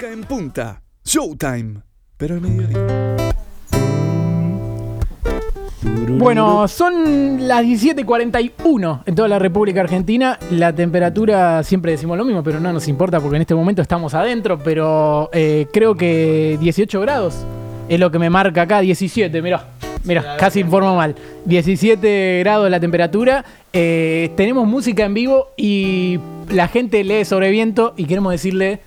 En punta. Showtime. Pero al mediodía. Bueno, son las 17:41 en toda la República Argentina. La temperatura, siempre decimos lo mismo, pero no nos importa porque en este momento estamos adentro. Pero eh, creo que 18 grados es lo que me marca acá. 17, mirá. Mira, casi informo mal. 17 grados la temperatura. Eh, tenemos música en vivo y la gente lee sobre viento. Y queremos decirle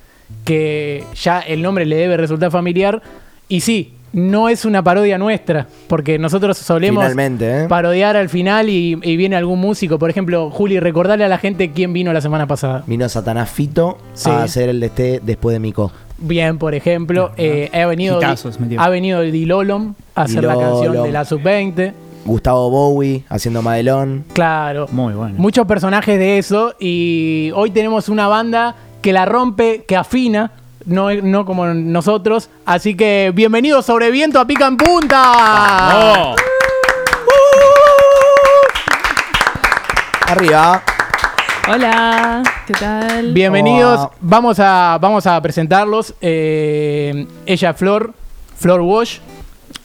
que ya el nombre le debe resultar familiar. Y sí, no es una parodia nuestra, porque nosotros solemos ¿eh? parodiar al final y, y viene algún músico. Por ejemplo, Juli, recordarle a la gente quién vino la semana pasada. Vino Satanás Fito Sí. a hacer el de este después de Mico. Bien, por ejemplo, eh, ha venido Hitazos metió. ha venido el Dilolom a hacer la canción de la sub-20. Gustavo Bowie haciendo Madelón. Claro. Muy bueno. Muchos personajes de eso y hoy tenemos una banda que la rompe, que afina, no, no como nosotros. Así que bienvenidos sobre viento a Pica en Punta. Arriba. Hola, ¿qué tal? Bienvenidos. Hola. Vamos a, vamos a presentarlos. Eh, ella, Flor, Flor Wash.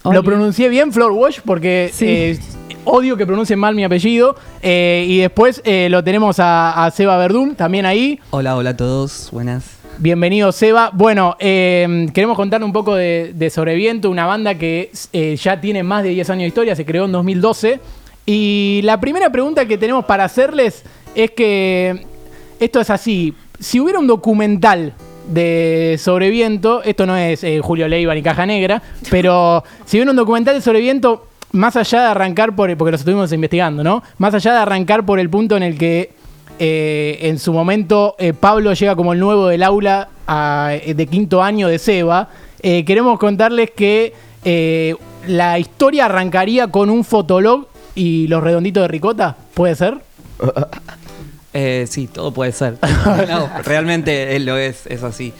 Lo pronuncié bien, Flor Wash, porque Sí. eh, odio que pronuncien mal mi apellido. Eh, y después eh, lo tenemos a, a Seba Verdún, también ahí. Hola, hola a todos, buenas. Bienvenido, Seba. Bueno, eh, queremos contar un poco de, de Sobreviento, una banda que eh, ya tiene más de 10 años de historia, se creó en 2012. Y la primera pregunta que tenemos para hacerles es que esto es así. Si hubiera un documental de Sobreviento, esto no es eh, Julio Leiva ni Caja Negra, pero si hubiera un documental de Sobreviento, más allá de arrancar por, porque los estuvimos investigando, ¿no? Más allá de arrancar por el punto en el que eh, en su momento eh, Pablo llega como el nuevo del aula eh, de quinto año de Seba, queremos contarles que la historia arrancaría con un fotolog y los redonditos de ricota, ¿puede ser? Sí, todo puede ser. No, realmente lo es, es así.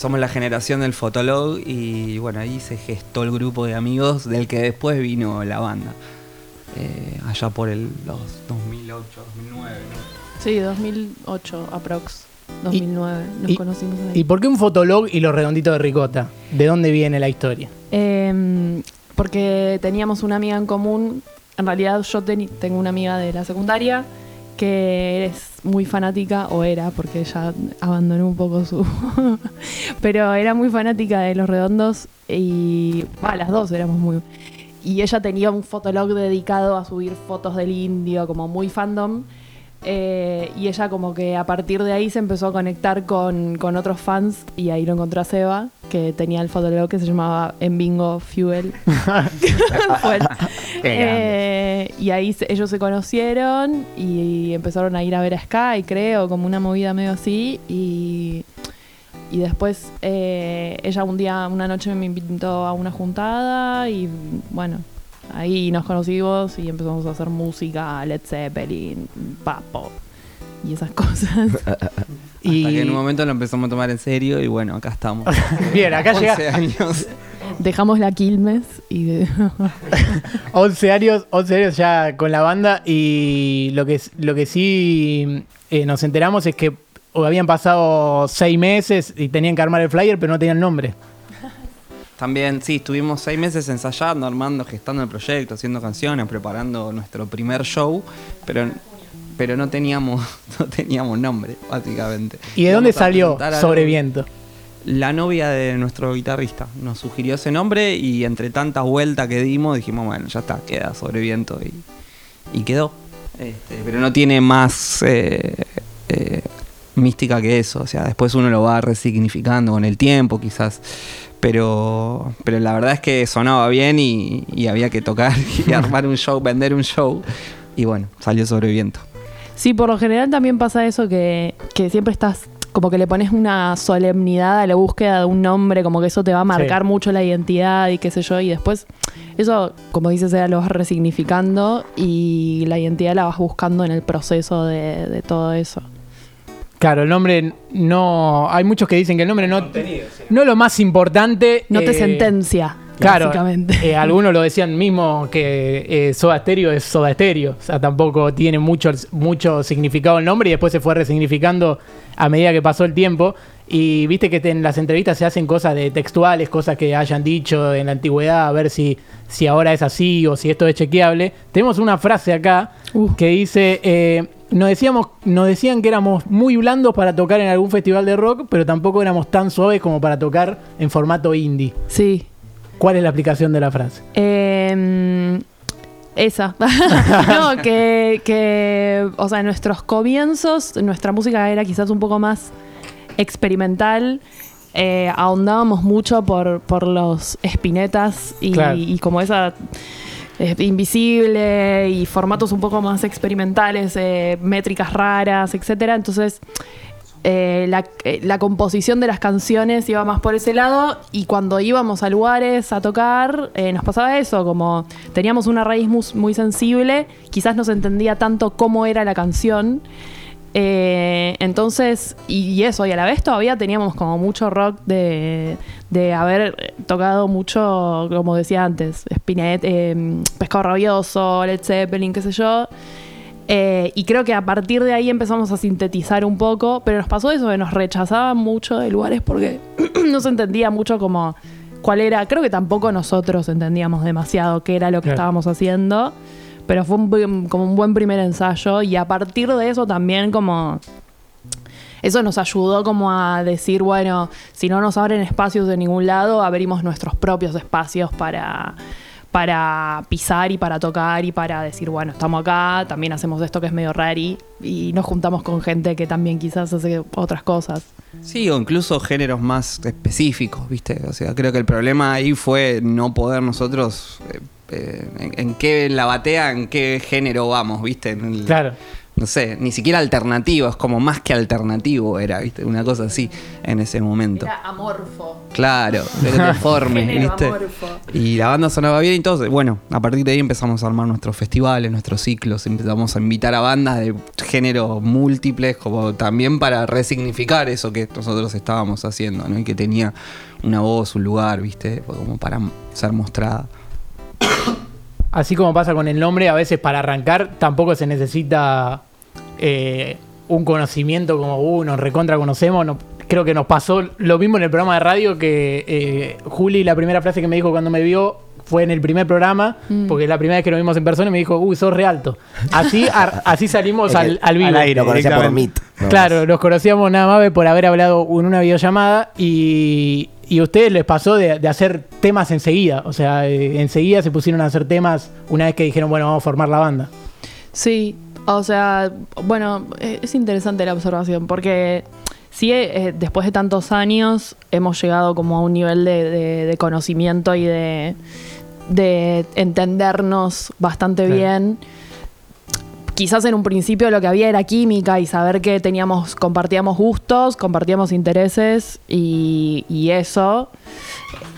Somos la generación del Fotolog y bueno, ahí se gestó el grupo de amigos del que después vino la banda. Eh, allá por el, los 2008, 2009. ¿no? Sí, 2008 aprox. 2009 nos y- conocimos ¿Y ahí. por qué un fotolog y los redonditos de ricota? ¿De dónde viene la historia? Em, porque teníamos una amiga en común. En realidad yo teni- tengo una amiga de la secundaria que es muy fanática, o era, porque ella abandonó un poco su... Pero era muy fanática de Los Redondos y... Va, las dos éramos muy... Y ella tenía un fotolog dedicado a subir fotos del indio, como muy fandom. Eh, y ella como que a partir de ahí se empezó a conectar con, con otros fans y ahí lo encontró a Seba, que tenía el fotolog que se llamaba En Bingo Fuel. Fue el- Eh, y ahí se- ellos se conocieron y empezaron a ir a ver a Sky, creo, como una movida medio así. Y, y después eh, ella un día, una noche me invitó a una juntada y bueno, ahí nos conocimos y empezamos a hacer música, Led Zeppelin, papo y esas cosas. Y... Hasta que en un momento lo empezamos a tomar en serio y bueno, acá estamos. Bien, acá 11 llega años. Dejamos la Quilmes y de- 11 años, 11 años ya con la banda y lo que, lo que sí eh, nos enteramos es que habían pasado 6 meses y tenían que armar el flyer pero no tenían nombre. También, sí, estuvimos seis meses ensayando, armando, gestando el proyecto, haciendo canciones, preparando nuestro primer show, pero, pero no teníamos, no teníamos nombre, básicamente. ¿Y de dónde salió Sobreviento? La novia de nuestro guitarrista nos sugirió ese nombre y entre tantas vueltas que dimos dijimos, bueno, ya está, queda Sobreviento y, y quedó. Este, pero no tiene más eh, eh, mística que eso, o sea, después uno lo va resignificando con el tiempo quizás. Pero, pero la verdad es que sonaba bien y, y había que tocar y armar un show, vender un show. Y bueno, salió Sobreviento. Sí, por lo general también pasa eso que, que siempre estás como que le pones una solemnidad a la búsqueda de un nombre, como que eso te va a marcar Sí. mucho la identidad y qué sé yo, y después eso, como dices, Sea, lo vas resignificando y la identidad la vas buscando en el proceso de, de todo eso. Claro, el nombre no... Hay muchos que dicen que el nombre no, no es lo más importante. No te eh, sentencia, Claro, básicamente. eh, algunos lo decían mismo que eh, Soda Stereo es Soda Stereo. O sea, tampoco tiene mucho, mucho significado el nombre y después se fue resignificando a medida que pasó el tiempo. Y viste que en las entrevistas se hacen cosas de textuales, cosas que hayan dicho en la antigüedad, a ver si, si ahora es así o si esto es chequeable. Tenemos una frase acá Uh. que dice, eh, nos, decíamos, nos decían que éramos muy blandos para tocar en algún festival de rock, pero tampoco éramos tan suaves como para tocar en formato indie. Sí. ¿Cuál es la aplicación de la frase? Eh, esa. no, que, que, o sea, en nuestros comienzos, nuestra música era quizás un poco más experimental. Eh, ahondábamos mucho por, por los espinetas y, Claro. y como esa invisible y formatos un poco más experimentales, eh, métricas raras, etcétera. Entonces, eh, la, eh, la composición de las canciones iba más por ese lado y cuando íbamos a lugares a tocar nos pasaba eso, como teníamos una raíz mus- muy, sensible, quizás no se entendía tanto cómo era la canción. Eh, entonces, y, y eso, y a la vez todavía teníamos como mucho rock de, de haber tocado mucho, como decía antes, Spinet, eh, Pescado Rabioso, Led Zeppelin, qué sé yo. Eh, y creo que a partir de ahí empezamos a sintetizar un poco, pero nos pasó eso, que nos rechazaban mucho de lugares porque no se entendía mucho como cuál era, creo que tampoco nosotros entendíamos demasiado qué era lo que Claro. estábamos haciendo, pero fue un como un buen primer ensayo y a partir de eso también como... Eso nos ayudó como a decir, bueno, si no nos abren espacios de ningún lado, abrimos nuestros propios espacios para, para pisar y para tocar y para decir, bueno, estamos acá, también hacemos esto que es medio rari y nos juntamos con gente que también quizás hace otras cosas. Sí, o incluso géneros más específicos, ¿viste? O sea, creo que el problema ahí fue no poder nosotros. eh, eh, en, en qué la batea, en qué género vamos, ¿viste? En el- Claro. No sé, ni siquiera alternativo, es como más que alternativo era, ¿viste? Una cosa así en ese momento. amorfo. Claro, era deforme, ¿viste? amorfo. Y la banda sonaba bien y todo. Bueno, a partir de ahí empezamos a armar nuestros festivales, nuestros ciclos, empezamos a invitar a bandas de géneros múltiples, como también para resignificar eso que nosotros estábamos haciendo, ¿no? Y que tenía una voz, un lugar, ¿viste? Como para ser mostrada. Así como pasa con el nombre, a veces para arrancar tampoco se necesita eh, un conocimiento como, uh, nos recontra conocemos. no- creo que nos pasó lo mismo en el programa de radio que eh, Juli, la primera frase que me dijo cuando me vio fue en el primer programa, Mm. porque la primera vez que nos vimos en persona y me dijo, uy, sos re alto. Así, así salimos al, al vivo. al aire. Lo conocía por. Meet. ¿no? Claro, nos conocíamos nada más por haber hablado en una videollamada y, y a ustedes les pasó de, de hacer temas enseguida. O sea, eh, enseguida se pusieron a hacer temas una vez que dijeron, bueno, vamos a formar la banda. Sí, o sea, bueno, eh, es interesante la observación porque sí, eh, después de tantos años hemos llegado como a un nivel de, de- de conocimiento y de, de entendernos bastante bien. Quizás en un principio lo que había era química y saber que teníamos, compartíamos gustos, compartíamos intereses y, eso.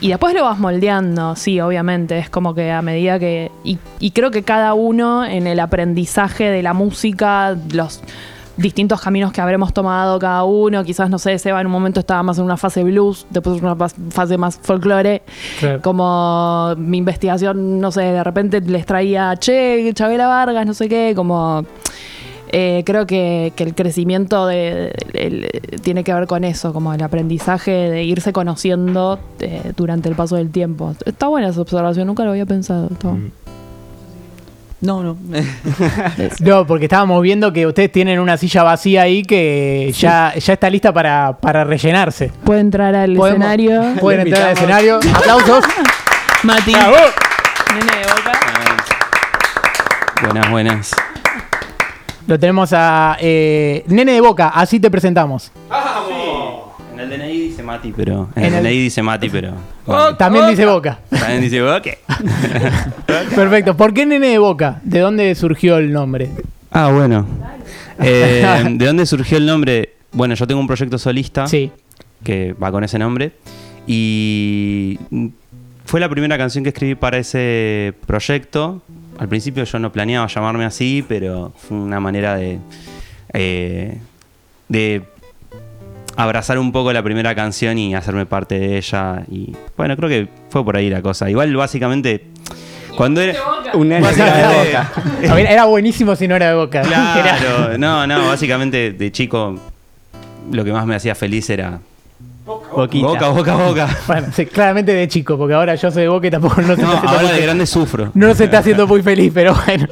Y después lo vas moldeando, sí, obviamente. Es como que a medida que. Y, y creo que cada uno en el aprendizaje de la música, los distintos caminos que habremos tomado cada uno, quizás, no sé, Seba en un momento estaba más en una fase blues, después en una fase más folclore. Como mi investigación, no sé, de repente les traía, che, Chabela Vargas, no sé qué, como. eh, creo que, que el crecimiento de- el- tiene que ver con eso, como el aprendizaje de irse conociendo eh, durante el paso del tiempo. Está buena esa observación, nunca lo había pensado. está bueno. No, no. No, porque estábamos viendo que ustedes tienen una silla vacía ahí que ya, ya está lista para, para rellenarse. Puede entrar al Podemos- escenario. Pueden entrar al escenario. Aplausos. Mati. ¡Bravo! Nene de boca. Buenas, buenas. Lo tenemos a eh, Nene de Boca, así te presentamos. En el DNI dice Mati, pero. El el- DNI dice Mati, pero. bueno. También dice Boca. También dice, ok. Perfecto. ¿Por qué Nene de Boca? ¿De dónde surgió el nombre? Ah, bueno. Eh, ¿De dónde surgió el nombre? Bueno, yo tengo un proyecto solista Sí. que va con ese nombre. Y fue la primera canción que escribí para ese proyecto. Al principio yo no planeaba llamarme así, pero fue una manera de, eh, de abrazar un poco la primera canción y hacerme parte de ella. Y bueno, creo que fue por ahí la cosa. Igual, básicamente, cuando era. Una de boca. Era buenísimo si no era de Boca. Claro, no, no, básicamente de chico lo que más me hacía feliz era Boquita. Boca, boca, boca. Bueno, sí, claramente de chico, porque ahora yo soy de Boca y tampoco no se No, está haciendo ahora de grande sufro. no se está haciendo muy feliz, pero bueno.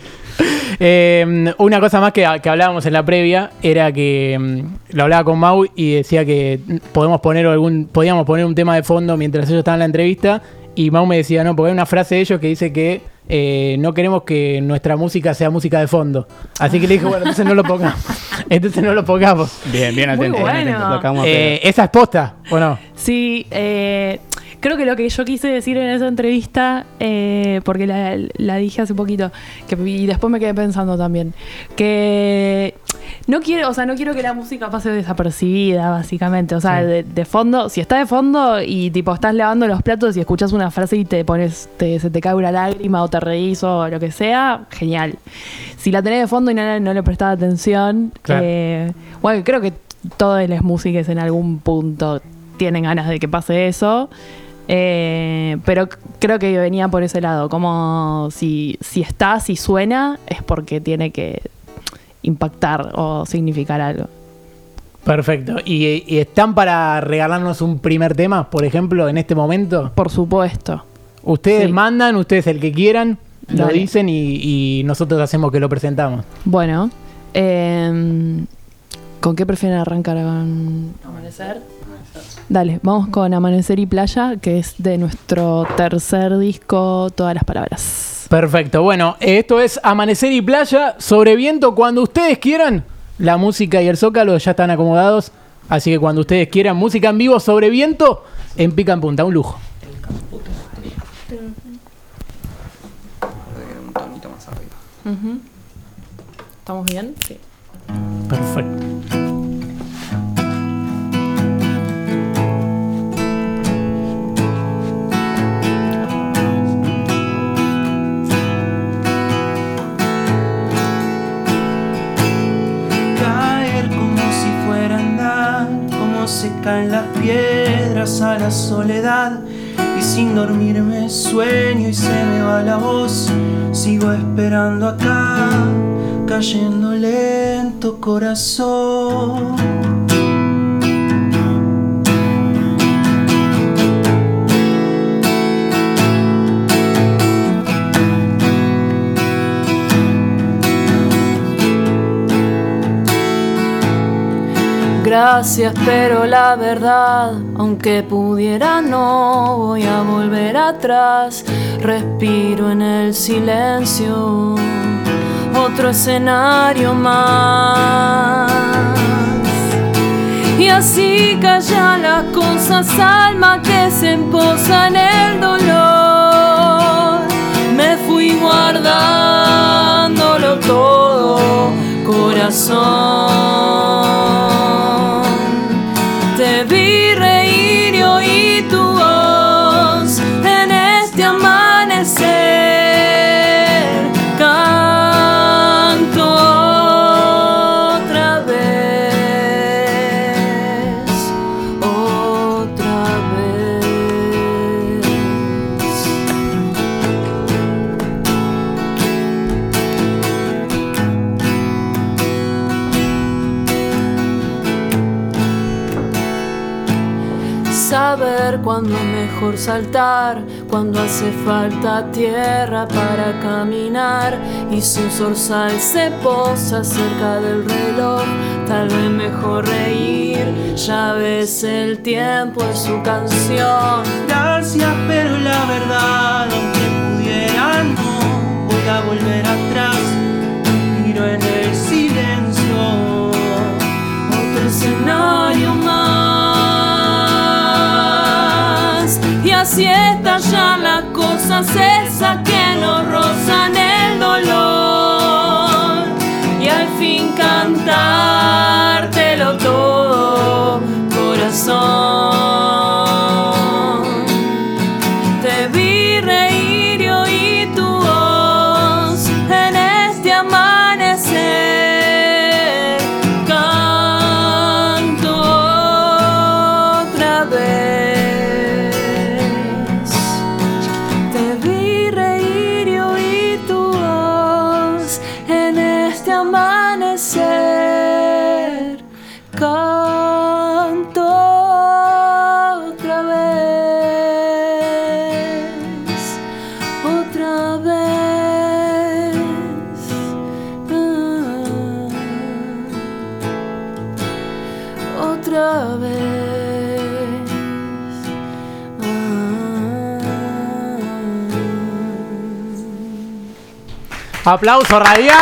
Eh, una cosa más que, que hablábamos en la previa era que mm, lo hablaba con Mau y decía que podemos poner algún, podíamos poner un tema de fondo mientras ellos estaban en la entrevista. Y Mau me decía, no, porque hay una frase de ellos que dice que eh, no queremos que nuestra música sea música de fondo. Así que le dije, bueno, entonces no lo pongamos. Entonces no lo pongamos. Bien, bien atento. bueno. Eh. ¿Esa es posta o no? Sí, eh, creo que lo que yo quise decir en esa entrevista, eh, porque la, la dije hace poquito, que, y después me quedé pensando también, que no quiero, o sea, no quiero que la música pase desapercibida, básicamente. O sea, Sí. de, de fondo, si está de fondo y tipo estás lavando los platos y escuchas una frase y te pones, te- se te cae una lágrima o te reís o lo que sea, genial. Si la tenés de fondo y no, no le prestás atención, Claro. eh, bueno, creo que todas las músicas en algún punto tienen ganas de que pase eso. Eh, pero creo que venía por ese lado, como si, si está, si suena, es porque tiene que impactar o significar algo. Perfecto. ¿Y, y están para regalarnos un primer tema, por ejemplo, en este momento? Por supuesto. Ustedes Sí. mandan, ustedes el que quieran, lo dicen y, y nosotros hacemos que lo presentamos. Bueno, eh, ¿con qué prefieren arrancar? ¿Con Amanecer? Dale, vamos con Amanecer y Playa, que es de nuestro tercer disco, Todas las Palabras. Perfecto. Bueno, esto es Amanecer y Playa sobre viento cuando ustedes quieran. La música y el zócalo ya están acomodados. Así que cuando ustedes quieran música en vivo sobre viento, en pica en punta. Un lujo. Un tonito más arriba. ¿Estamos bien? Sí. Perfecto. La soledad. Y sin dormirme sueño y se me va la voz, sigo esperando acá, cayendo lento corazón. Gracias, pero la verdad, aunque pudiera, no voy a volver atrás. Respiro en el silencio, otro escenario más. Y así callan las cosas, alma que se emposa el dolor. Me fui guardándolo todo, corazón. Mejor saltar, cuando hace falta tierra para caminar y su zorzal se posa cerca del reloj. Tal vez mejor reír, ya ves el tiempo es su canción. Gracias, pero la verdad, aunque pudiera, no voy a volver atrás. Miro en el silencio, otro escenario más. Y así estallan las cosas esas que nos rozan el dolor. Y al fin cantártelo todo, corazón. Aplauso radial.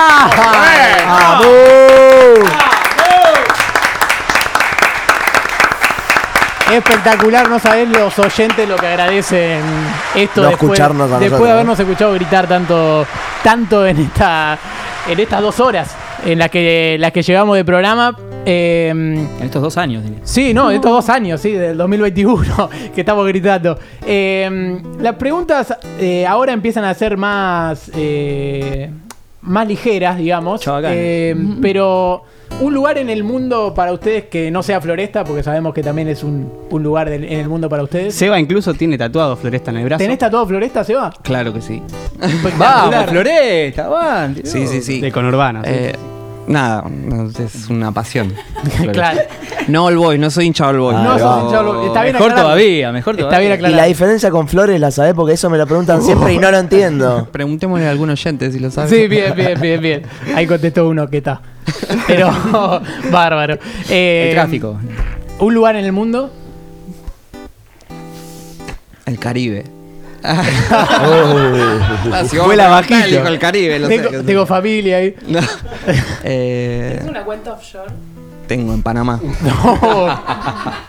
Espectacular, no sabés los oyentes lo que agradecen esto No después, escucharnos a después nosotros, de habernos escuchado gritar tanto, tanto en esta en estas dos horas en las que las que llegamos de programa. Eh, En estos dos años, diría. Sí, no, estos dos años, sí, del 2021, que estamos gritando. Eh, las preguntas eh, ahora empiezan a ser más, eh, más ligeras, digamos. Eh, pero un lugar en el mundo para ustedes que no sea Floresta, porque sabemos que también es un, un lugar del- en el mundo para ustedes. Seba incluso tiene tatuado Floresta en el brazo. ¿Tenés tatuado Floresta, Seba? Claro que sí. ¡Vamos, Floresta! ¡Van! Sí, sí, sí. De conurbano. sí. Eh, nada, es una pasión. claro. No All Boys, no soy hincha All Boys. Ah, No, va. hincha All- está bien mejor aclarado. todavía, mejor Está todavía. bien Y la diferencia con Flores la sabés porque eso me lo preguntan siempre y no lo entiendo. Preguntémosle a algún oyente si lo sabe. Sí, bien, bien, bien, bien. Ahí contestó uno que está. Pero, bárbaro. Eh, El tráfico. ¿Un lugar en el mundo? El Caribe. Ah, si Fue la vamos a preguntar, bajito. elijo el Caribe. lo sé. Tengo, tengo familia ahí. No. Eh, una cuenta offshore? tengo en Panamá. No.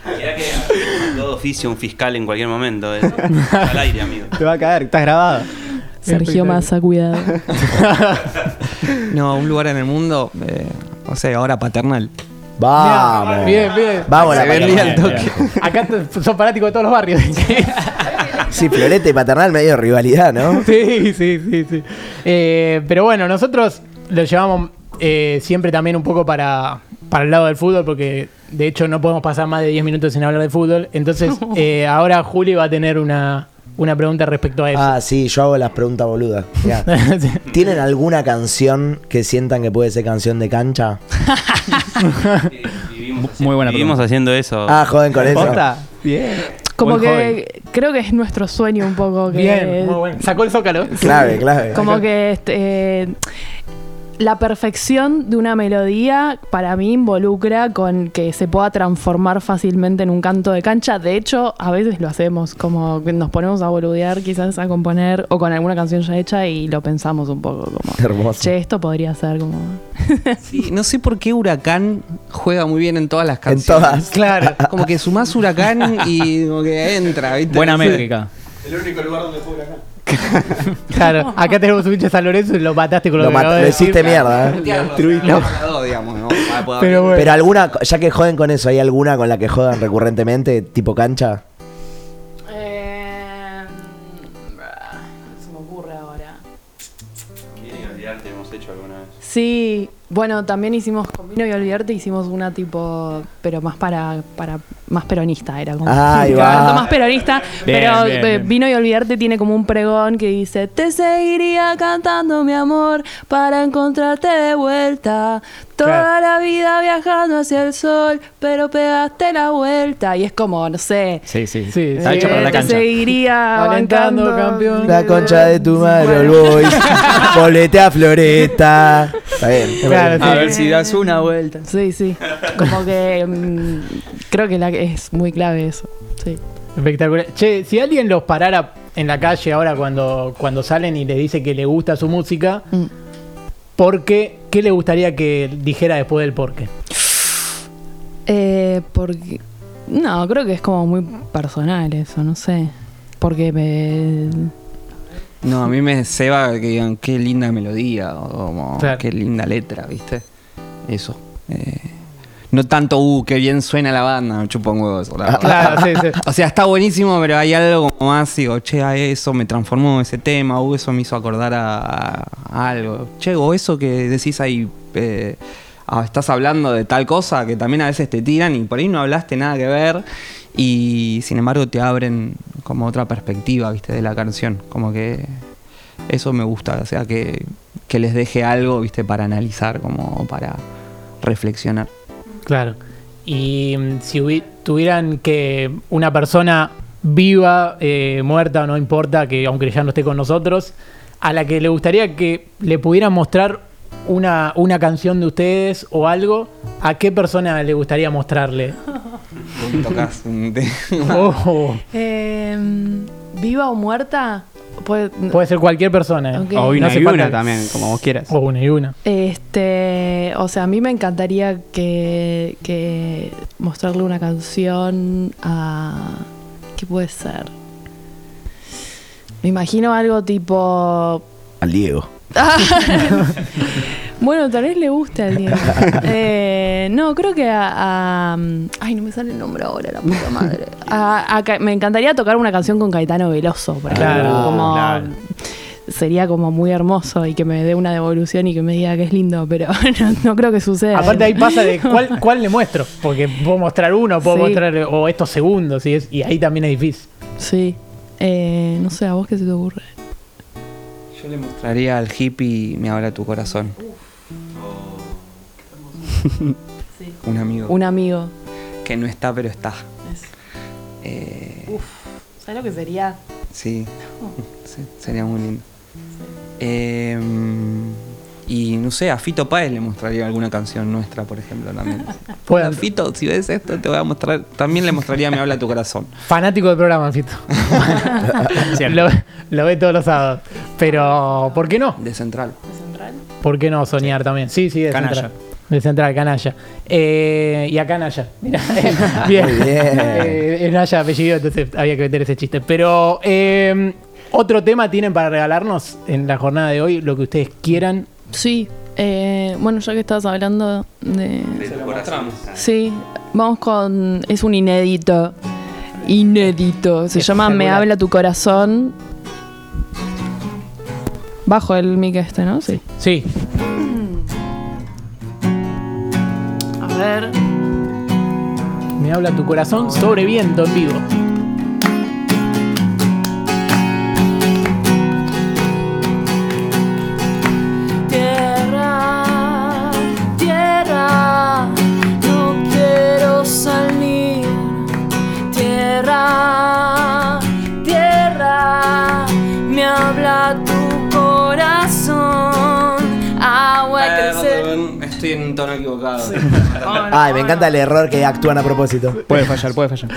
Que todo oficio un fiscal en cualquier momento. eh. Al aire, amigo. Te va a caer, estás grabado. Sergio Massa, cuidado. No, un lugar en el mundo, eh, no sé, ahora paternal. Vamos. Bien, bien. Vamos la el toque. Acá son fanáticos de todos los barrios. Sí, Floreta y paternal medio rivalidad, ¿no? Sí, sí, sí, sí. Eh, pero bueno, nosotros lo llevamos eh, siempre también un poco para, para el lado del fútbol, porque de hecho no podemos pasar más de 10 minutos sin hablar de fútbol. Entonces, eh, ahora Juli va a tener una, una pregunta respecto a eso. Ah, sí, yo hago las preguntas boludas. Ya. Sí. ¿Tienen alguna canción que sientan que puede ser canción de cancha? Muy buena Vivimos pregunta. haciendo eso. Ah, joden con eso. ¿Posta? Bien. Como Buen que creo que es nuestro sueño un poco. Que, Bien, muy bueno. Sacó el zócalo. Clave, clave. Como que este, eh, la perfección de una melodía para mí involucra con que se pueda transformar fácilmente en un canto de cancha. De hecho, a veces lo hacemos, como que nos ponemos a boludear, quizás a componer o con alguna canción ya hecha y lo pensamos un poco como, Hermoso. che, esto podría ser como... Sí, no sé por qué Huracán juega muy bien en todas las En canciones. todas. Claro. Como que sumás Huracán y como que entra, ¿viste? Buena métrica. Claro, acá tenemos un hincha de San Lorenzo y lo mataste con lo, Lo, que lo de hiciste decir. mierda, ¿eh? Pero bueno. Pero alguna, ya que joden con eso, ¿hay alguna con la que jodan recurrentemente, tipo cancha? Eh, se me ocurre ahora. hemos hecho alguna vez. Sí, bueno, también hicimos con Vino y Olvidarte, hicimos una tipo, pero más para, para más peronista, era como va. canto más peronista, Bien, pero bien, eh, bien. Vino y Olvidarte tiene como un pregón que dice, te seguiría cantando mi amor para encontrarte de vuelta, toda Claro. la vida viajando hacia el sol, pero pegaste la vuelta, y es como, no sé, Sí, sí. Sí, Está sí. hecho para la cancha. seguiría Alentando, bancando. campeón. La concha de tu madre, All Boys. Bolete a Floresta. Está bien. Claro, sí. A ver si das una vuelta. Sí, sí. Como que mm, creo que la, es muy clave eso. Sí. Espectacular. Che, si alguien los parara en la calle ahora cuando, cuando salen y les dice que le gusta su música, Mm. ¿Por qué? ¿Qué le gustaría que dijera después del por qué? Eh, porque. No, creo que es como muy personal eso, no sé. Porque me. No, a mí me ceba que digan qué linda melodía o como Claro. qué linda letra, ¿viste? Eso. Eh, no tanto, uh, qué bien suena la banda, me chupa un huevo eso. la verdad. Claro, sí, sí. O sea, está buenísimo, pero hay algo como más, digo, che, a eso me transformó ese tema, o eso me hizo acordar a, a algo. Che, o eso que decís ahí, eh, ah, estás hablando de tal cosa que también a veces te tiran y por ahí no hablaste nada que ver y sin embargo te abren como otra perspectiva, viste, de la canción. Como que eso me gusta, o sea, que, que les deje algo, viste, para analizar, como para reflexionar. Claro. Y mm, si tuvieran que una persona viva, eh, muerta, no importa, que aunque ya no esté con nosotros, a la que le gustaría que le pudieran mostrar una, una canción de ustedes o algo, ¿a qué persona le gustaría mostrarle? Tocas un Oh, Eh, ¿Viva o muerta? Puede- Puede ser cualquier persona. ¿eh? O una y falta- una también, como vos quieras. O una y una. Este, o sea, a mí me encantaría que, que mostrarle una canción a ¿qué puede ser? Me imagino algo tipo Al Diego. bueno, tal vez le guste al Diego. Eh, no, creo que a, a- Ay, no me sale el nombre ahora, la puta madre. A- a me encantaría tocar una canción con Caetano Veloso, por ejemplo. Claro, como, claro. Sería como muy hermoso y que me dé una devolución y que me diga que es lindo, pero no, no creo que suceda. Aparte ahí pasa de cuál, cuál le muestro. Porque puedo mostrar uno, puedo Sí. mostrar o estos segundos. Y, es, y ahí también es difícil. Sí. Eh, no sé, ¿a vos qué se te ocurre? Yo le mostraría al hippie Me habla tu corazón. Un amigo Un amigo. que no está, pero está. Eh, ¿Sabes lo que sería? sí, sí, sería muy lindo. Eh, y no sé, a Fito Páez le mostraría alguna canción nuestra, por ejemplo, también. Hola, Fito, si ves esto, te voy a mostrar. También le mostraría Me habla tu corazón. Fanático del programa, Fito. lo, lo ve todos los sábados. Pero, ¿por qué no? De Central. ¿Por qué no soñar también? Sí, sí, de Canalla. central. De central, canalla. Eh, y acá Naya. Mirá, bien. Muy bien. Eh, apellido, entonces había que meter ese chiste. Pero, eh, otro tema tienen para regalarnos en la jornada de hoy, lo que ustedes quieran. Sí. eh, bueno, ya que estabas hablando de. Sí, vamos con. Es un inédito. Inédito. Se llama Me habla tu corazón. Bajo el mic este, ¿no? Sí. Sí. Me habla tu corazón sobre viento en vivo. Tierra, tierra, me habla tu en tono equivocado. Ay, me encanta el error que actúan a propósito. Puede fallar, puede fallar.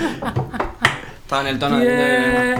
Estaba en el tono de.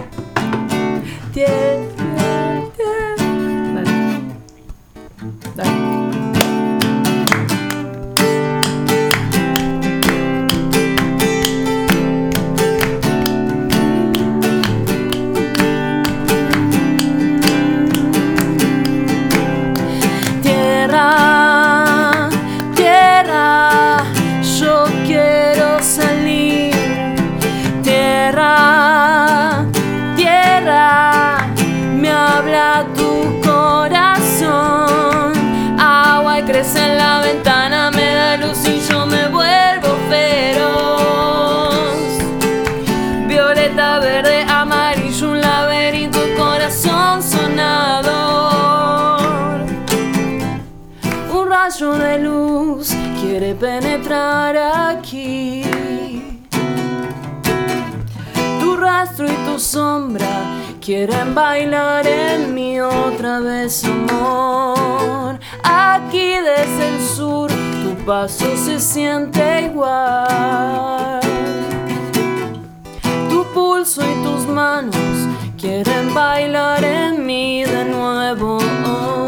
Sombra quieren bailar en mí otra vez, amor. Aquí desde el sur tu paso se siente igual. Tu pulso y tus manos quieren bailar en mí de nuevo. Cada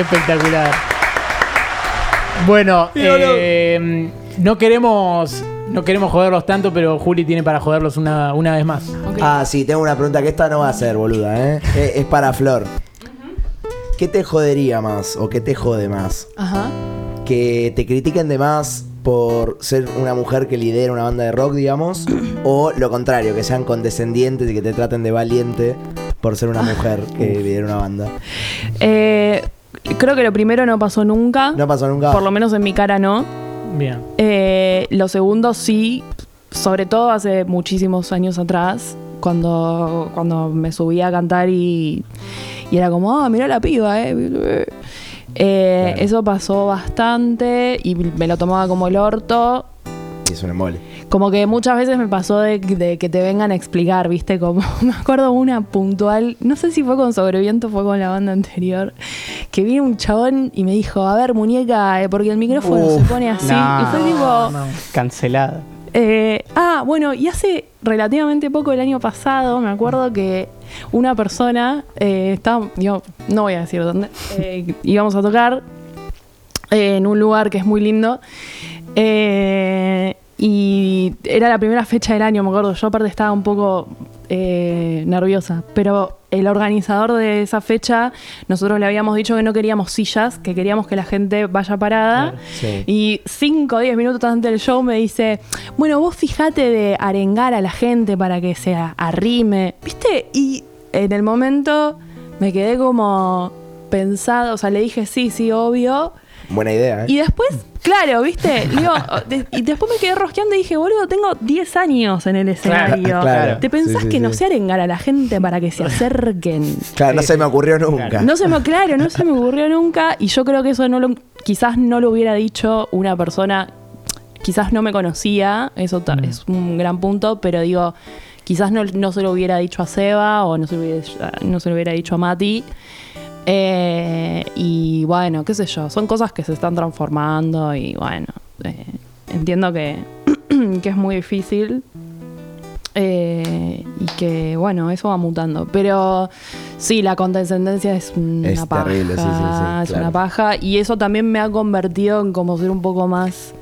Espectacular. Bueno, eh, no queremos no queremos joderlos tanto, pero Juli tiene para joderlos una, una vez más. Ah, sí, tengo una pregunta que esta no va a ser, boluda, ¿eh? Es, es para Flor. ¿Qué te jodería más o qué te jode más? Ajá. ¿Que te critiquen de más por ser una mujer que lidera una banda de rock, digamos? ¿O lo contrario, que sean condescendientes y que te traten de valiente por ser una mujer que lidera una banda? Eh, creo que lo primero no pasó nunca. ¿No pasó nunca? Por lo menos en mi cara no. Bien. Eh, lo segundo sí, sobre todo hace muchísimos años atrás, cuando, cuando me subía a cantar y, y era como, ah, mira la piba, eh. Eh, Claro. Eso pasó bastante y me lo tomaba como el orto. Sí, es un embole. Como que muchas veces me pasó de, de que te vengan a explicar, ¿viste? Como me acuerdo una puntual, no sé si fue con Sobreviento o fue con la banda anterior, que vino un chabón y me dijo, a ver, muñeca, eh, porque el micrófono Uf, se pone así. no, y fue tipo, Cancelada. eh, ah, bueno, y hace relativamente poco, el año pasado, me acuerdo que una persona, eh, estaba, yo no voy a decir dónde, eh, íbamos a tocar eh, en un lugar que es muy lindo. eh, y era la primera fecha del año, me acuerdo. Yo aparte estaba un poco eh, nerviosa. Pero el organizador de esa fecha, nosotros le habíamos dicho que no queríamos sillas, que queríamos que la gente vaya parada. Sí. Y 5 o 10 minutos antes del show me dice, bueno, vos fijate de arengar a la gente para que se arrime. ¿Viste? Y en el momento me quedé como pensado, o sea, le dije, sí, sí, obvio. Buena idea, ¿eh? Y después, claro, ¿viste? Digo, de- y después me quedé rosqueando y dije, boludo, tengo 10 años en el escenario. claro. ¿Te pensás Sí, sí, que no sé arengar a la gente para que se acerquen? Claro, no se me ocurrió nunca. No se me, claro, no se me ocurrió nunca. Y yo creo que eso no lo, quizás no lo hubiera dicho una persona, quizás no me conocía, eso ta- es un gran punto, pero digo, quizás no, no se lo hubiera dicho a Seba o no se lo hubiera, no se lo hubiera dicho a Mati. Eh, y bueno, qué sé yo, son cosas que se están transformando y bueno, eh, entiendo que, que es muy difícil. eh, y que bueno, eso va mutando. Pero sí, la condescendencia es una Es paja. terrible, sí, sí, sí, es claro. una paja. Y eso también me ha convertido en como ser un poco más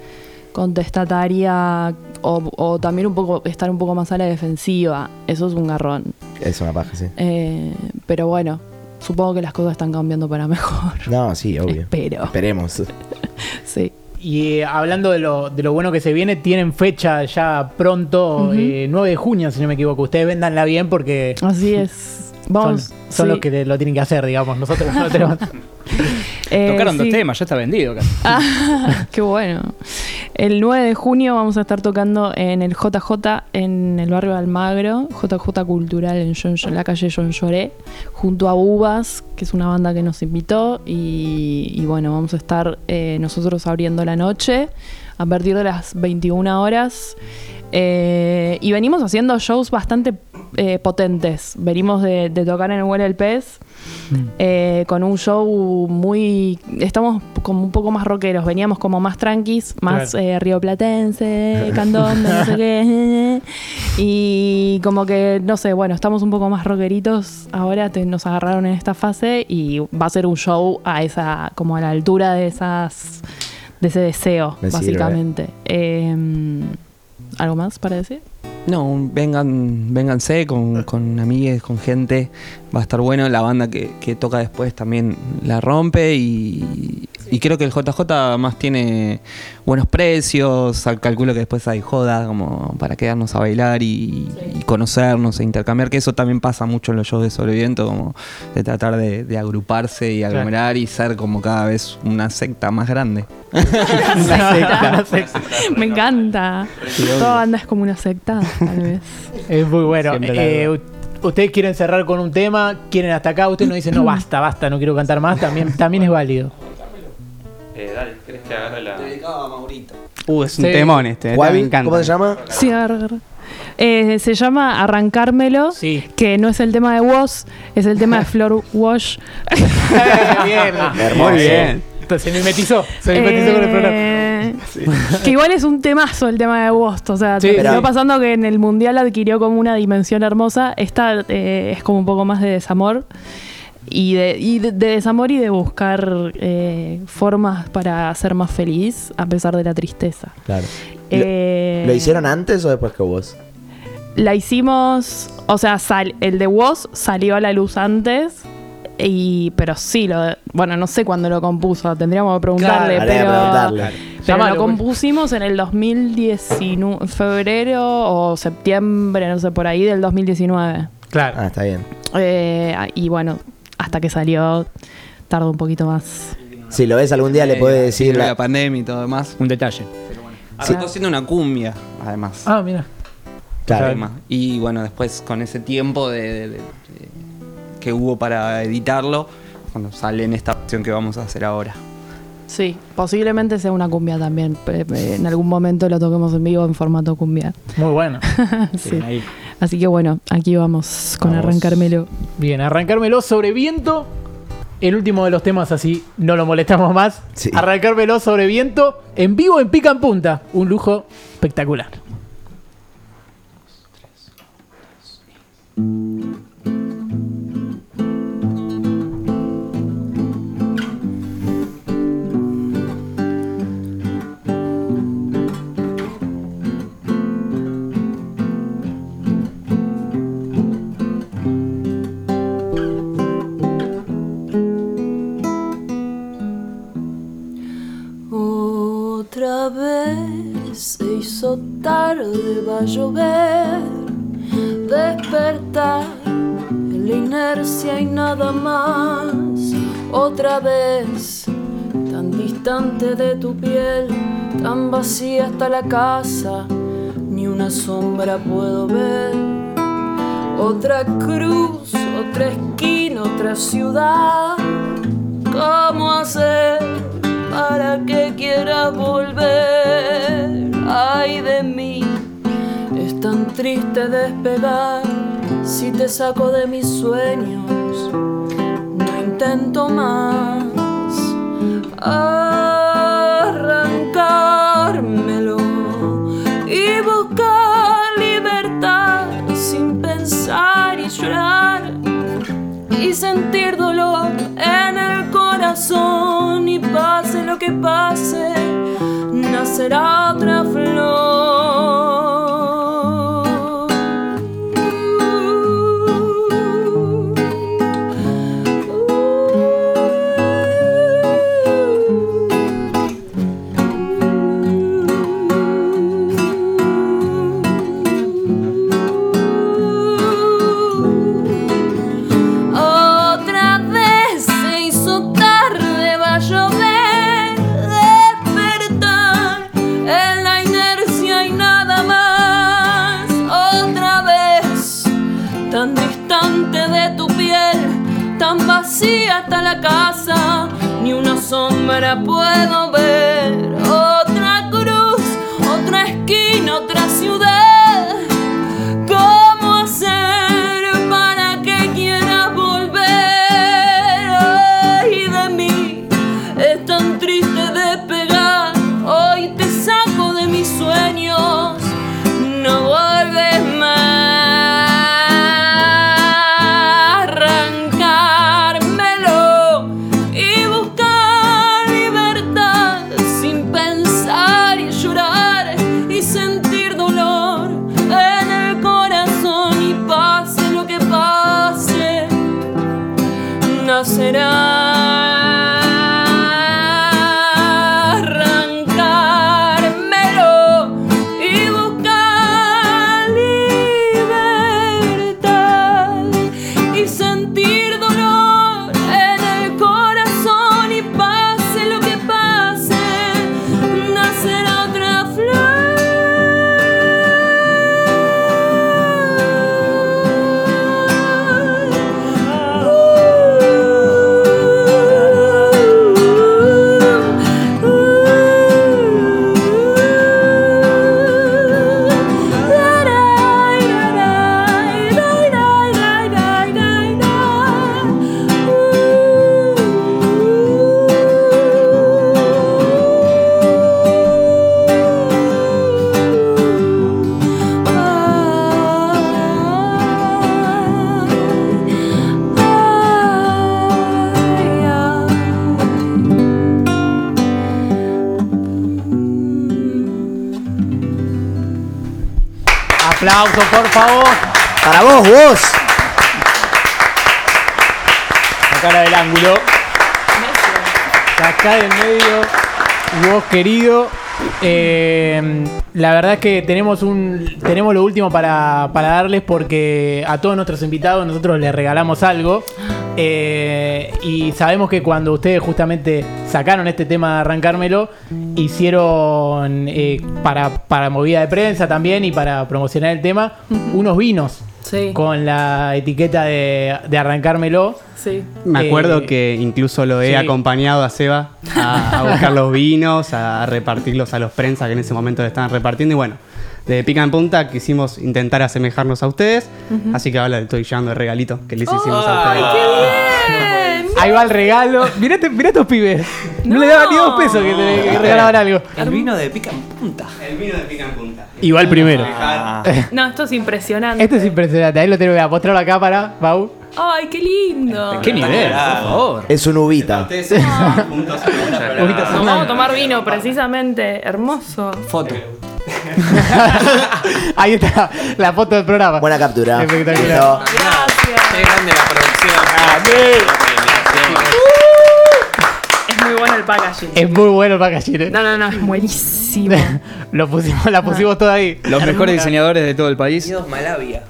contestataria o, o también un poco estar un poco más a la defensiva. Eso es un garrón. Es una paja, sí. Eh, pero bueno, supongo que las cosas están cambiando para mejor. No, sí, obvio. Espero. Esperemos. Sí. Y eh, hablando de lo, de lo bueno que se viene, tienen fecha ya pronto, Ujú. eh, 9 de junio, si no me equivoco. Ustedes véndanla bien porque Así es. Vamos. son, son sí. los que lo tienen que hacer, digamos. Nosotros no tenemos. Eh, Tocaron dos sí. temas, ya está vendido casi. Ah, qué bueno. El 9 de junio vamos a estar tocando en el JJ en el barrio de Almagro, JJ Cultural en, la calle John Lloré, junto a Uvas, que es una banda que nos invitó. Y, bueno, vamos a estar eh, nosotros abriendo la noche a partir de las 21 horas. Eh, y venimos haciendo shows bastante eh, potentes. Venimos de, tocar en el Huele el Pez. Eh, con un show muy. Estamos como un poco más rockeros. Veníamos como más tranquis, más Claro. eh, rioplatense, candombe, no sé qué. Y como que, no sé, bueno, estamos un poco más rockeritos. Ahora te- nos agarraron en esta fase y va a ser un show a esa, como a la altura de esas. de ese deseo, Me básicamente. Eh, ¿Algo más para decir? No, un- vengan, vénganse con, con amigues, con gente. Va a estar bueno. La banda que, que toca después también la rompe. Y, y creo que el JJ más tiene buenos precios. Al- Calculo que después hay joda como para quedarnos a bailar y, y conocernos e intercambiar. Que eso también pasa mucho en los shows de sobreviento. Como de tratar de, de agruparse y aglomerar y ser como cada vez una secta más grande. Una secta. Me encanta. Toda banda es como una secta, tal vez. Es muy bueno. Eh, Ustedes quieren cerrar con un tema, quieren hasta acá, ustedes no dicen, no, basta, basta, no quiero cantar más, también, también es válido. Eh, dale, ¿querés que agarre la.? Dedicado a Maurito. Uh, es un Sí. temón este. Guavi, me encanta. ¿cómo se llama? Sí, agarra, agarra. Eh, se llama Arrancármelo, Sí. que no es el tema de Woz, es el tema de Flor Wash. bien. Hermoso. Muy bien. Se mimetizó, se mimetizó con el programa. Eh, Que igual es un temazo el tema de Wost. O sea, Sí, terminó pasando que en el mundial adquirió como una dimensión hermosa. Esta eh, es como un poco más de desamor. Y de, y de, de desamor y de buscar eh, formas para ser más feliz a pesar de la tristeza. Claro. Eh, ¿Lo hicieron antes o después que vos? La hicimos, o sea, sal- el de Woz salió a la luz antes. Y, pero sí, lo de- bueno, no sé cuándo lo compuso, tendríamos que preguntarle, que pero, preguntarle. pero lo pues. compusimos en el 2019, febrero o septiembre, no sé, por ahí del 2019. Claro. Ah, está bien. Eh, y bueno, hasta que salió, tardó un poquito más. Si lo ves algún día, le Eh, puedes así decir. la- la pandemia y todo demás. Un detalle. Arrancó haciendo una cumbia, además. Ah, mira. Claro. Y bueno, después con ese tiempo de, de- de- de- que hubo para editarlo, cuando sale en esta opción que vamos a hacer ahora. Sí, posiblemente sea una cumbia también. pe- En algún momento lo toquemos en vivo en formato cumbia. Muy bueno. Sí. Bien, ahí. Así que bueno, aquí vamos con Vamos. arrancármelo. Bien, arrancármelo sobre viento. El último de los temas, así no lo molestamos más. Sí. Arrancármelo sobre viento. En vivo en Pica en Punta. Un lujo espectacular. Otra vez se hizo tarde, va a llover, despertar en la inercia y nada más. Otra vez, tan distante de tu piel, tan vacía está la casa, ni una sombra puedo ver. Otra cruz, otra esquina, otra ciudad. ¿Cómo hacer para que quiera volver? Ay de mí, es tan triste despegar. Si te saco de mis sueños, no intento más arrancármelo y buscar libertad sin pensar y llorar y sentir dolor en el corazón y pase lo que pase, nacerá otra flor. Está la casa, ni una sombra puedo ver. Otra Para vos, vos. La cara del ángulo. Acá del medio, vos querido. Eh, la verdad es que tenemos un tenemos lo último para, para darles porque a todos nuestros invitados nosotros les regalamos algo. Eh, y sabemos que cuando ustedes justamente sacaron este tema de arrancármelo, hicieron eh, para, para movida de prensa también y para promocionar el tema, unos vinos Sí, con la etiqueta de, de arrancármelo. sí. Me acuerdo Eh, que incluso lo he sí. acompañado a Seba a, a buscar los vinos, a repartirlos a los prensas que en ese momento le estaban repartiendo. Y bueno, de pica en punta quisimos intentar asemejarnos a ustedes. Así que ahora le estoy llevando el regalito que les hicimos a ustedes. Bien. Ahí va el regalo. Mirá, este- mirá estos pibes. No, le daban ni dos pesos que te que regalaban algo. El vino de pica en punta. El vino de pica en punta. Y va el primero. No, esto es impresionante. Esto es impresionante. Ahí lo tengo que mostrar acá para Bau. Ay, qué lindo. ¿Qué nivel? Por favor. Es un uvita. Nos vamos a tomar vino, precisamente. Hermoso. Foto. Ahí está la foto del programa. Buena captura. Espectacular. Gracias. Qué grande la producción. Es muy bueno el packaging. Es muy bueno el packaging. ¿eh? No, no, no, es buenísimo. Lo pusimos, la pusimos toda ahí. Los mejores diseñadores de todo el país. Unidos Malavia.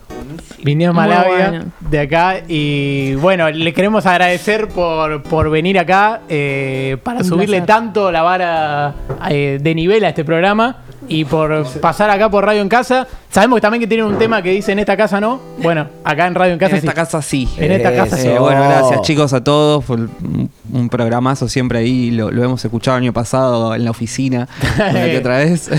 Vinieron Malavia bueno. de acá y bueno, le queremos agradecer por, por venir acá eh, para Un subirle placer. tanto la vara eh, de nivel a este programa y por pasar acá por Radio en Casa. Sabemos que también que tienen un tema que dice en esta casa no. Bueno, acá en Radio en Casa En esta casa sí. En esta casa Eso. sí. Eh, bueno, gracias chicos a todos. Fue un, programazo siempre ahí. Lo, lo hemos escuchado el año pasado en la oficina. una que otra vez.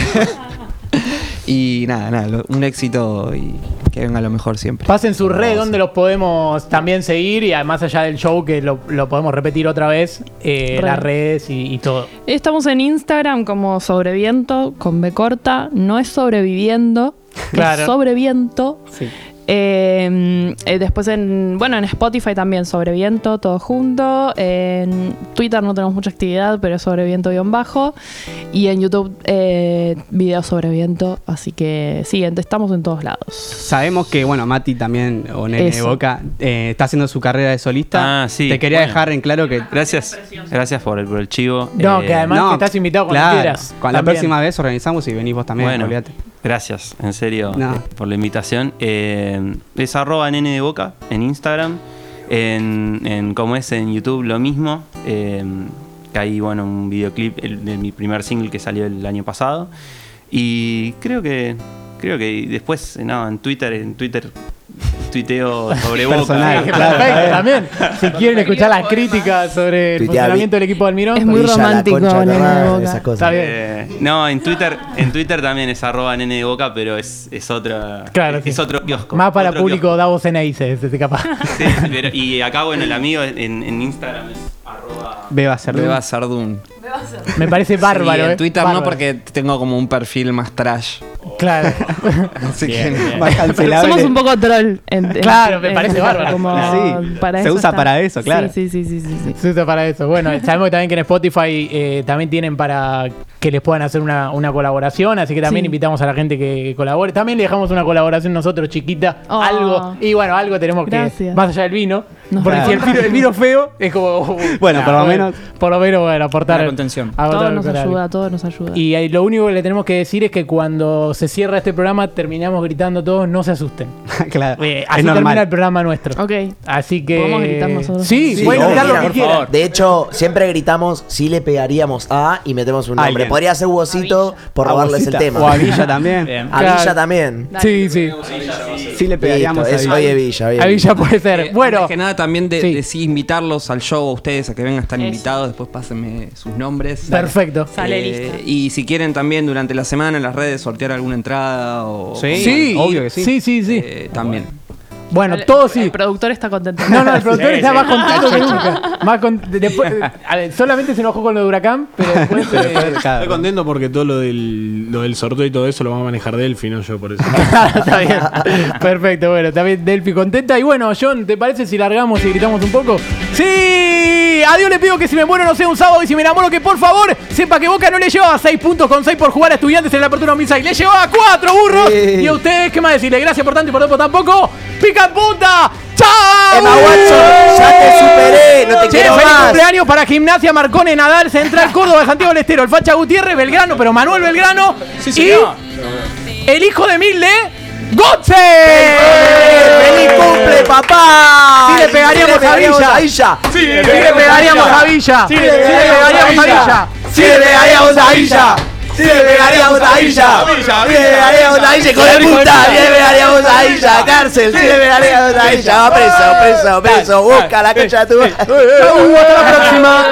y nada, nada. Un éxito y que venga lo mejor siempre. Pasen su red donde los podemos también seguir y además allá del show que lo, lo podemos repetir otra vez, eh, Red. las redes y, y todo. Estamos en Instagram como Sobreviento con B corta. No es sobreviviendo, Claro. es sobreviento. Sí. Eh, eh, después en bueno en Spotify también Sobreviento, todo junto. En Twitter no tenemos mucha actividad, pero es Sobreviento guion bajo. Y en YouTube eh, videos Sobreviento. Así que sí, estamos en todos lados. Sabemos que, bueno, Mati también, o Nene de Eso. Boca, eh, está haciendo su carrera de solista. Ah, sí, Te quería bueno. dejar en claro que. Gracias. Gracias por el, por el chivo. No, Eh, que además que estás invitado cuando claro, quieras. Con la próxima vez organizamos y venís vos también, Bueno, olvídate. Gracias, en serio, No. eh, por la invitación. Eh, es arroba nene de boca en Instagram. En, en como es en YouTube lo mismo. Eh, que hay bueno un videoclip de mi primer single que salió el año pasado. Y creo que creo que después no, en Twitter, en Twitter tuiteo sobre. Personal, claro, perfecto, también. Si quieren escuchar las críticas sobre el Tuitea, funcionamiento del equipo de Almirón, Es muy la romántico, concha de la Nene de madre, Boca. esas cosas. Está bien. Eh, no, en Twitter, en Twitter también es arroba nene de boca, pero es, es otra. Claro, es, sí. es otro kiosco. más para otro público Davos Ceneice, ese capaz. kiosco. Sí, pero- y acá, bueno, el amigo en, en Instagram es arroba. Beba Sardún. Me parece bárbaro. Sí, eh. en Twitter Bárbaro. no porque tengo como un perfil más trash. Claro. Así que Más cancelable. Somos un poco troll. en- en- Claro, me en- parece bárbaro. como Sí, para se eso usa está. para eso, claro. Sí, sí, sí, sí, sí, sí. Se usa para eso. Bueno, sabemos que también que en Spotify eh, también tienen para que les puedan hacer una, una colaboración, así que también Sí. invitamos a la gente que, que colabore. También le dejamos una colaboración nosotros, chiquita, Oh. algo. Y bueno, algo tenemos que, Gracias. más allá del vino, Nos porque si el vino, el vino feo es como... Bueno, por lo menos- Por lo menos, bueno, aportar... Contención. Todo nos ayuda, todo nos ayuda. Y ahí lo único que le tenemos que decir es que cuando se cierra este programa terminamos gritando todos, no se asusten. claro. Eh, es así termina el normal. programa nuestro. Ok. Así que... ¿Podemos gritar nosotros? Sí, Sí, pueden gritar lo que por quieran. favor. De hecho, siempre gritamos si le pegaríamos a y metemos un nombre. Alguien. Podría ser Huesito por robarles el tema. O a Villa también. Bien. A. Villa también. Sí, sí. Sí le pegaríamos Listo, a Villa. de A Villa. Puede ser. Eh, bueno, antes que nada también de, sí. de sí invitarlos al show a ustedes a que vengan, están Eso. invitados, después pásenme sus nombres. perfecto. Sale Eh, lista. Y si quieren también durante la semana en las redes sortear alguna entrada o Sí, Sí, obvio que sí. Sí, sí, sí. eh, también. Bueno, El- todo El sí. productor está contento. No, no, el productor Sí, está sí. más contento que nunca. Más con- de- después, a ver, solamente se enojó con lo de Huracán, pero después. eh, Claro. Estoy contento porque todo lo del, lo del sorteo y todo eso lo va a manejar Delphi, no yo por eso. está bien. Perfecto, bueno, también Delphi contenta. Y bueno, John, ¿te parece si largamos y gritamos un poco? ¡Sí! Y a Dios le pido que si me muero no sea un sábado y si me enamoro que por favor sepa que Boca no le llevaba 6 puntos con 6 por jugar a estudiantes en la apertura 2006. Le llevaba 4 burros. Sí. Y a ustedes, ¿qué más decirle? Gracias por tanto y por tanto tampoco. ¡Pica en punta! ¡Chao! Emma Watson, ya te superé, no te Che, quiero feliz más. cumpleaños para Gimnasia Marcone Nadal Central Córdoba Santiago del Estero, el Facha Gutiérrez, Belgrano, pero Manuel Belgrano y el hijo de Milde, Gotze. ¡Feliz cumple, papá! Sí le pegaríamos a Villa. Villa. Sí le pegaríamos a Villa. Sí le pegaríamos a Villa. Sí le pegaríamos a Villa. Sí le pegaríamos a Villa. Sí le pegaríamos a Villa, hijo de puta. Sí le pegaríamos a Villa. Cárcel. Sí le pegaríamos a Villa. Va preso, preso, preso. Busca la concha de tu. Hasta la próxima.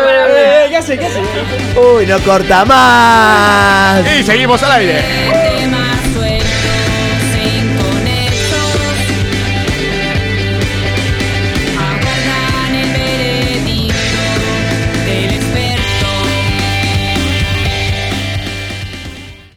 Uy, no corta más. Y seguimos al aire.